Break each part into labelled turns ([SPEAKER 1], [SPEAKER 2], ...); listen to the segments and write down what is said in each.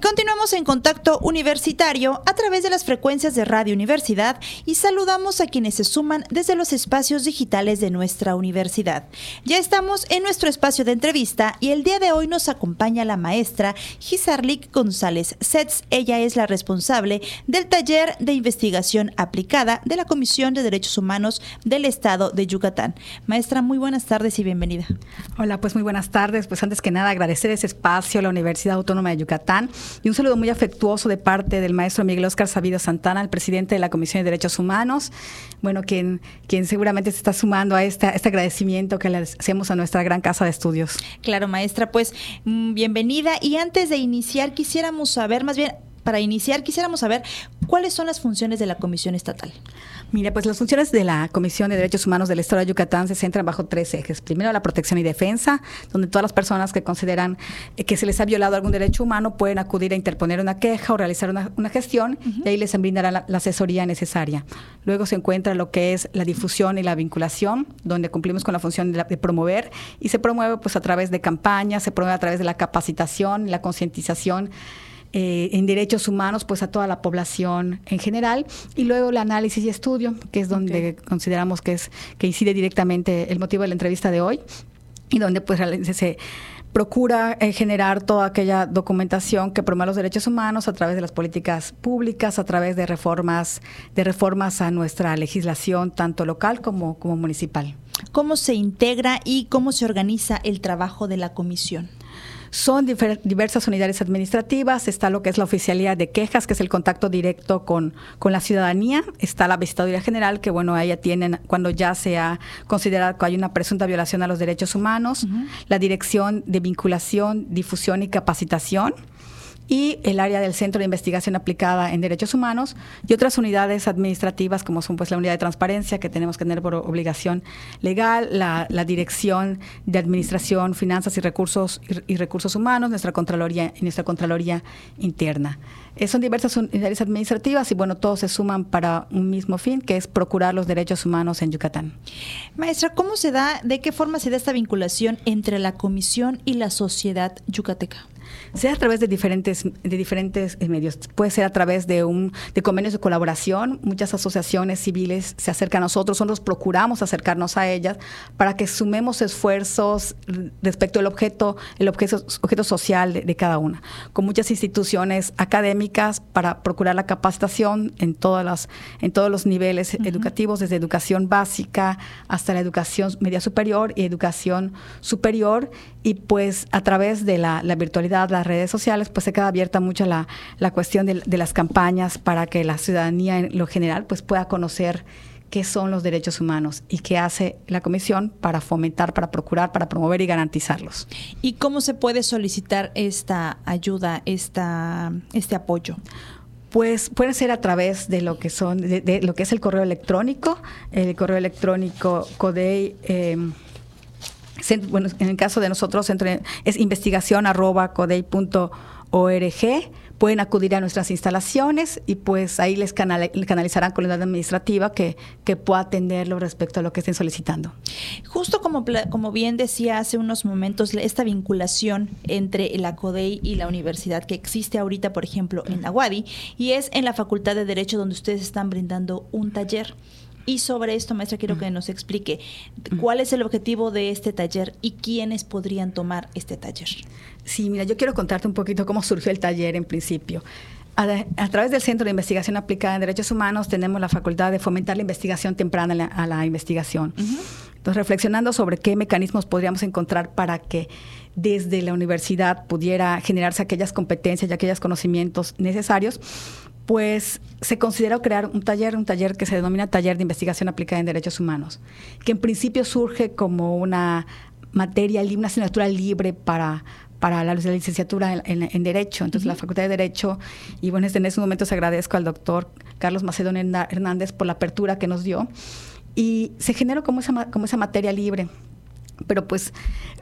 [SPEAKER 1] continuamos en contacto universitario a través de las frecuencias de Radio Universidad y saludamos a quienes se suman desde los espacios digitales de nuestra universidad. Ya estamos en nuestro espacio de entrevista y el día de hoy nos acompaña la maestra Gisarlik González Setz. Ella es la responsable del taller de investigación aplicada de la Comisión de Derechos Humanos del Estado de Yucatán. Maestra, muy buenas tardes y bienvenida.
[SPEAKER 2] Hola, pues muy buenas tardes. Pues antes que nada agradecer ese espacio a la Universidad Autónoma de Yucatán y un saludo muy afectuoso de parte del maestro Miguel Oscar Sabido Santana, el presidente de la Comisión de Derechos Humanos, bueno, quien, quien seguramente se está sumando a este agradecimiento que le hacemos a nuestra gran casa de estudios.
[SPEAKER 1] Claro, maestra, pues mm, bienvenida. Y antes de iniciar, quisiéramos saber, más bien, para iniciar, quisiéramos saber cuáles son las funciones de la Comisión Estatal.
[SPEAKER 2] Mira, pues las funciones de la Comisión de Derechos Humanos del Estado de Yucatán se centran bajo tres ejes. Primero, la protección y defensa, donde todas las personas que consideran eh, que se les ha violado algún derecho humano pueden acudir a interponer una queja o realizar una, gestión y ahí les brindará la, asesoría necesaria. Luego se encuentra lo que es la difusión y la vinculación, donde cumplimos con la función de, de promover y se promueve pues a través de campañas, se promueve a través de la capacitación, la concientización eh, en derechos humanos pues a toda la población en general y luego el análisis y estudio que es donde consideramos que es que incide directamente el motivo de la entrevista de hoy y donde pues se procura eh, generar toda aquella documentación que promueva los derechos humanos a través de las políticas públicas, a través de reformas, de reformas a nuestra legislación, tanto local como, como municipal.
[SPEAKER 1] ¿Cómo se integra y cómo se organiza el trabajo de la comisión?
[SPEAKER 2] Son diversas unidades administrativas, está lo que es la oficialidad de quejas, que es el contacto directo con, con la ciudadanía, está la visitaduría general, que bueno, ella tienen cuando ya se ha considerado que hay una presunta violación a los derechos humanos, la dirección de vinculación, difusión y capacitación, y el área del Centro de Investigación Aplicada en Derechos Humanos y otras unidades administrativas como son pues la unidad de transparencia que tenemos que tener por obligación legal, la, Dirección de Administración, Finanzas y Recursos y, Recursos Humanos, nuestra Contraloría y nuestra Contraloría Interna. Eh, son diversas unidades administrativas y bueno, todos se suman para un mismo fin, que es procurar los derechos humanos en Yucatán.
[SPEAKER 1] Maestra, ¿cómo se da, de qué forma se da esta vinculación entre la comisión y la sociedad yucateca?
[SPEAKER 2] Sea a través de diferentes, de diferentes eh, medios. Puede ser a través de, un, de convenios de colaboración. Muchas asociaciones civiles se acercan a nosotros, nosotros procuramos acercarnos a ellas para que sumemos esfuerzos respecto al objeto, el objeto, objeto social de, cada una. Con muchas instituciones académicas para procurar la capacitación en, todas las, en todos los niveles educativos, desde educación básica hasta la educación media superior y educación superior. Y pues a través de la, la virtualidad las redes sociales, pues se queda abierta mucho la, la cuestión de, de, las campañas para que la ciudadanía en lo general pues pueda conocer qué son los derechos humanos y qué hace la Comisión para fomentar, para procurar, para promover y garantizarlos.
[SPEAKER 1] ¿Y cómo se puede solicitar esta ayuda, esta, este apoyo?
[SPEAKER 2] Pues puede ser a través de lo que son, de, lo que es el correo electrónico, el correo electrónico CODEI. Eh, en el caso de nosotros es investigación arroba pueden acudir a nuestras instalaciones y pues ahí les canalizarán con la administrativa que, que pueda atenderlo respecto a lo que estén solicitando.
[SPEAKER 1] Justo como, como bien decía hace unos momentos, esta vinculación entre la CODEI y la universidad que existe ahorita, por ejemplo, en Aguadi, y es en la Facultad de Derecho donde ustedes están brindando un taller. Y sobre esto, maestra, quiero que nos explique cuál es el objetivo de este taller y quiénes podrían tomar este taller.
[SPEAKER 2] Sí, mira, yo quiero contarte un poquito cómo surgió el taller en principio. A, través del Centro de Investigación Aplicada en Derechos Humanos tenemos la facultad de fomentar la investigación temprana a la, investigación. Entonces, reflexionando sobre qué mecanismos podríamos encontrar para que desde la universidad pudiera generarse aquellas competencias y aquellos conocimientos necesarios, pues se consideró crear un taller, un taller que se denomina Taller de Investigación Aplicada en Derechos Humanos, que en principio surge como una materia, una asignatura libre para, para la, licenciatura en, Derecho. Entonces, la Facultad de Derecho, y bueno, en ese momento se agradezco al doctor Carlos Macedonio Hernández por la apertura que nos dio, y se generó como esa, como esa materia libre pero pues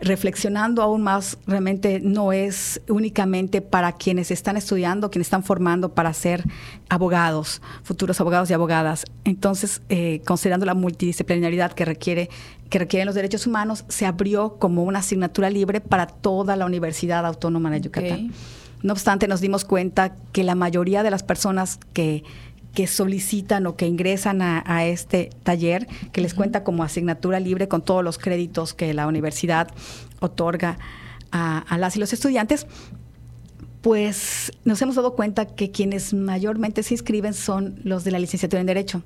[SPEAKER 2] reflexionando aún más, realmente no es únicamente para quienes están estudiando, quienes están formando para ser abogados, futuros abogados y abogadas. Entonces, eh, considerando la multidisciplinaridad que requiere que requieren los derechos humanos, se abrió como una asignatura libre para toda la Universidad Autónoma de Yucatán. No obstante, nos dimos cuenta que la mayoría de las personas que, que solicitan o que ingresan a, este taller, que les cuenta como asignatura libre con todos los créditos que la universidad otorga a, a las y los estudiantes, pues nos hemos dado cuenta que quienes mayormente se inscriben son los de la licenciatura en Derecho.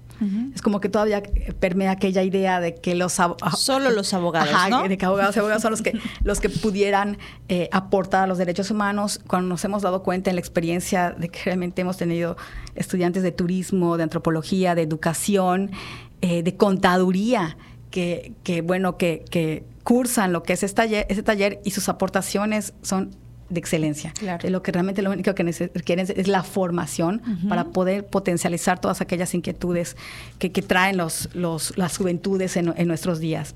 [SPEAKER 2] Es como que todavía permea aquella idea de que los
[SPEAKER 1] solo los abogados,
[SPEAKER 2] de que abogados y abogados son los que los que pudieran eh, aportar a los derechos humanos. Cuando nos hemos dado cuenta en la experiencia de que realmente hemos tenido estudiantes de turismo, de antropología, de educación, eh, de contaduría, que, que bueno que, que cursan lo que es ese taller, ese taller y sus aportaciones son de excelencia. Claro. Lo que realmente lo único que quieren es la formación para poder potencializar todas aquellas inquietudes que, traen los, los, las juventudes en, nuestros días.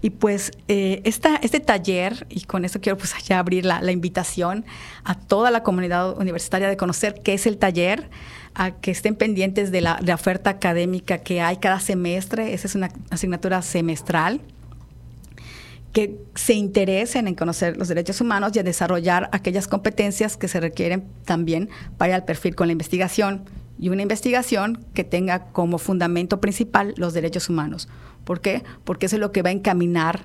[SPEAKER 2] Y pues eh, este taller, y con esto quiero pues ya abrir la, invitación a toda la comunidad universitaria de conocer qué es el taller, a que estén pendientes de la, de la oferta académica que hay cada semestre, esa es una asignatura semestral que se interesen en conocer los derechos humanos y en desarrollar aquellas competencias que se requieren también para al perfil con la investigación y una investigación que tenga como fundamento principal los derechos humanos. ¿Por qué? Porque eso es lo que va a encaminar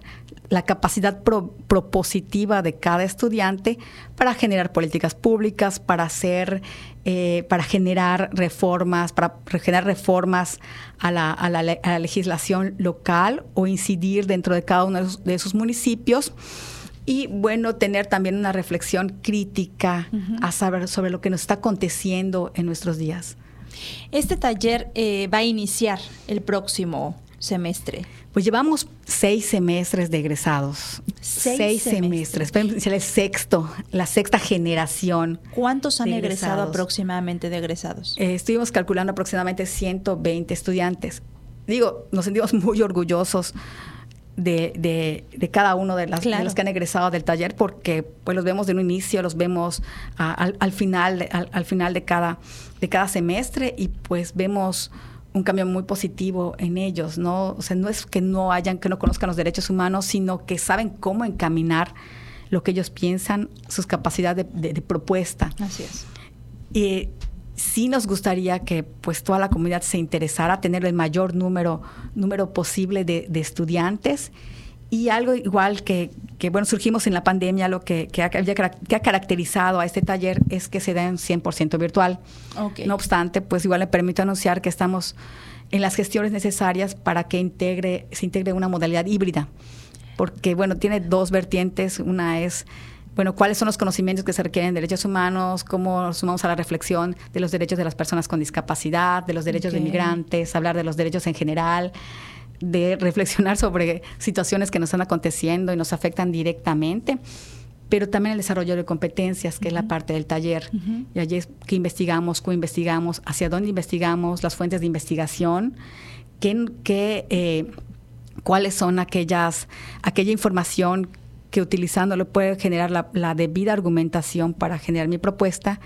[SPEAKER 2] la capacidad propositiva de cada estudiante para generar políticas públicas, para hacer, eh, para generar reformas, para generar reformas a la, legislación local o incidir dentro de cada uno de esos, municipios y bueno, tener también una reflexión crítica a saber sobre lo que nos está aconteciendo en nuestros días.
[SPEAKER 1] Este taller eh, va a iniciar el próximo semestre?
[SPEAKER 2] Pues llevamos seis semestres de egresados. Seis, semestres. semestres. el sexto, la sexta generación.
[SPEAKER 1] ¿Cuántos han egresado aproximadamente de egresados?
[SPEAKER 2] Eh, estuvimos calculando aproximadamente 120 estudiantes. Digo, nos sentimos muy orgullosos de, cada uno de, las, los que han egresado del taller porque pues los vemos de un inicio, los vemos al, final, al, final de cada, de cada semestre y pues vemos un cambio muy positivo en ellos, ¿no? O sea, no es que no hayan, que no conozcan los derechos humanos, sino que saben cómo encaminar lo que ellos piensan, sus capacidades de, propuesta.
[SPEAKER 1] Así es.
[SPEAKER 2] Y sí nos gustaría que pues toda la comunidad se interesara, a tener el mayor número, número posible de, estudiantes. Y algo igual que, que, bueno, surgimos en la pandemia, lo que, que, ha, que, ha, caracterizado a este taller es que se da en 100% virtual. No obstante, pues igual le permito anunciar que estamos en las gestiones necesarias para que integre, se integre una modalidad híbrida. Porque, bueno, tiene dos vertientes. Una es bueno, cuáles son los conocimientos que se requieren en derechos humanos, cómo sumamos a la reflexión de los derechos de las personas con discapacidad, de los derechos de inmigrantes, hablar de los derechos en general, de reflexionar sobre situaciones que nos están aconteciendo y nos afectan directamente pero también el desarrollo de competencias, que es la parte del taller. Y allí es que investigamos, co-investigamos, hacia dónde investigamos, las fuentes de investigación, qué, eh, cuáles son aquellas, aquella información que utilizándolo puede generar la, debida argumentación para generar mi propuesta.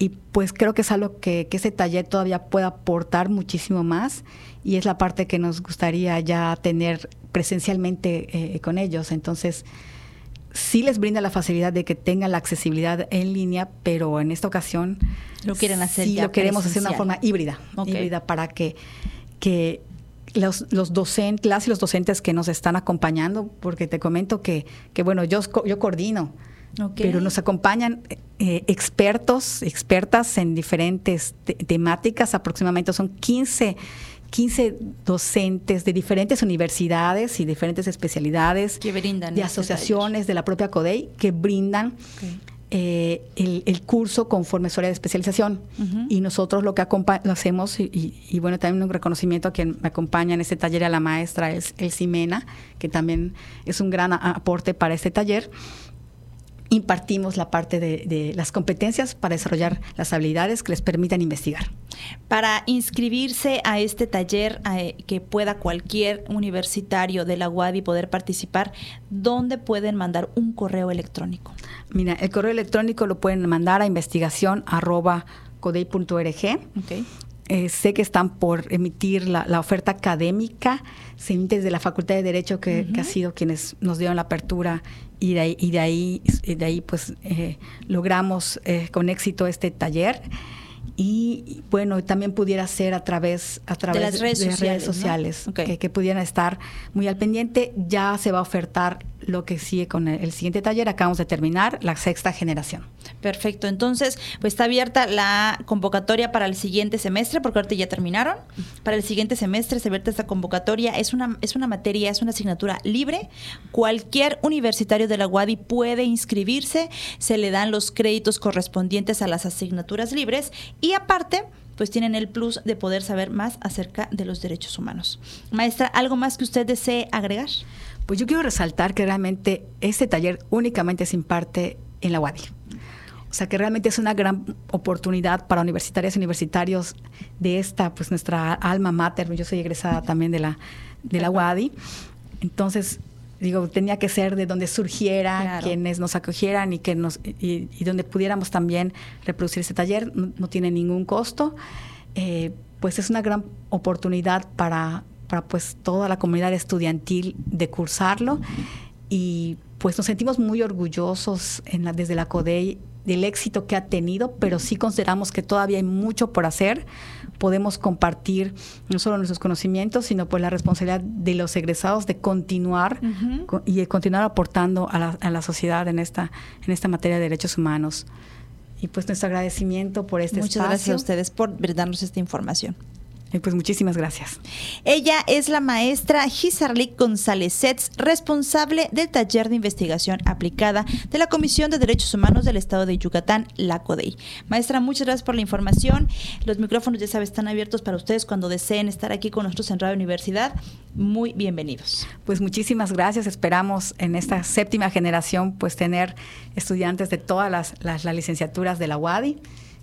[SPEAKER 2] Y pues creo que es algo que, que ese taller todavía puede aportar muchísimo más y es la parte que nos gustaría ya tener presencialmente eh, con ellos. Entonces, sí les brinda la facilidad de que tengan la accesibilidad en línea, pero en esta ocasión
[SPEAKER 1] lo quieren hacer
[SPEAKER 2] sí lo queremos hacer de una forma híbrida, híbrida para que, que los, los docentes, las y los docentes que nos están acompañando, porque te comento que, que bueno, yo, yo coordino, pero nos acompañan eh, expertos, expertas en diferentes temáticas, aproximadamente son 15 15 docentes de diferentes universidades y diferentes especialidades,
[SPEAKER 1] que brindan
[SPEAKER 2] de asociaciones de la propia CODEI, que brindan eh, el, curso conforme su área de especialización. Y nosotros lo que lo hacemos, y, bueno, también un reconocimiento a quien me acompaña en este taller, a la maestra, es el Simena, que también es un gran aporte para este taller impartimos la parte de, las competencias para desarrollar las habilidades que les permitan investigar.
[SPEAKER 1] Para inscribirse a este taller eh, que pueda cualquier universitario de la UADI poder participar, ¿dónde pueden mandar un correo electrónico?
[SPEAKER 2] Mira, el correo electrónico lo pueden mandar a investigación arroba eh, sé que están por emitir la, oferta académica, desde la Facultad de Derecho que, ha sido quienes nos dieron la apertura y de ahí, y de ahí, de ahí pues eh, logramos eh, con éxito este taller. Y bueno también pudiera ser a través a través
[SPEAKER 1] de las redes sociales,
[SPEAKER 2] que, que, pudieran estar muy al pendiente. Ya se va a ofertar lo que sigue con el, siguiente taller. Acabamos de terminar la sexta generación.
[SPEAKER 1] Perfecto. Entonces, pues está abierta la convocatoria para el siguiente semestre, porque ahorita ya terminaron. Para el siguiente semestre se abierta esta convocatoria. Es una, es una materia, es una asignatura libre. Cualquier universitario de la UADI puede inscribirse. Se le dan los créditos correspondientes a las asignaturas libres. Y aparte, pues tienen el plus de poder saber más acerca de los derechos humanos. Maestra, ¿algo más que usted desee agregar?
[SPEAKER 2] Pues yo quiero resaltar que realmente este taller únicamente se imparte en la UADI. O sea que realmente es una gran oportunidad para universitarias y universitarios de esta, pues nuestra alma mater. Yo soy egresada también de la, de la UADI. Entonces, digo, tenía que ser de donde surgiera, quienes nos acogieran y que nos y, donde pudiéramos también reproducir ese taller. No, tiene ningún costo. Eh, pues es una gran oportunidad para para pues toda la comunidad estudiantil de cursarlo y pues nos sentimos muy orgullosos en la, desde la CODEI del éxito que ha tenido, pero sí consideramos que todavía hay mucho por hacer. Podemos compartir no solo nuestros conocimientos, sino pues la responsabilidad de los egresados de continuar y de continuar aportando a la, a la, sociedad en esta, en esta materia de derechos humanos. Y pues nuestro agradecimiento por este
[SPEAKER 1] Muchas gracias a ustedes por darnos esta información.
[SPEAKER 2] Pues muchísimas gracias.
[SPEAKER 1] Ella es la maestra Gisarlik González Setz, responsable del taller de investigación aplicada de la Comisión de Derechos Humanos del Estado de Yucatán, la CODEI. Maestra, muchas gracias por la información. Los micrófonos, ya sabes, están abiertos para ustedes cuando deseen estar aquí con nosotros en Radio Universidad. Muy bienvenidos.
[SPEAKER 2] Pues muchísimas gracias. Esperamos en esta séptima generación pues tener estudiantes de todas las, las, las licenciaturas de la UADI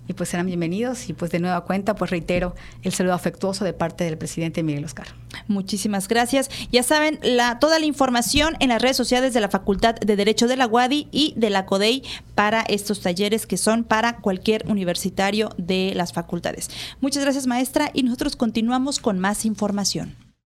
[SPEAKER 2] y pues serán bienvenidos y pues de nueva cuenta pues reitero el saludo afectuoso de parte del presidente Miguel Oscar.
[SPEAKER 1] Muchísimas gracias. Ya saben, la, toda la información en las redes sociales de la Facultad de Derecho de la UADI y de la CODEI para estos talleres que son para cualquier universitario de las facultades. Muchas gracias maestra y nosotros continuamos con más información.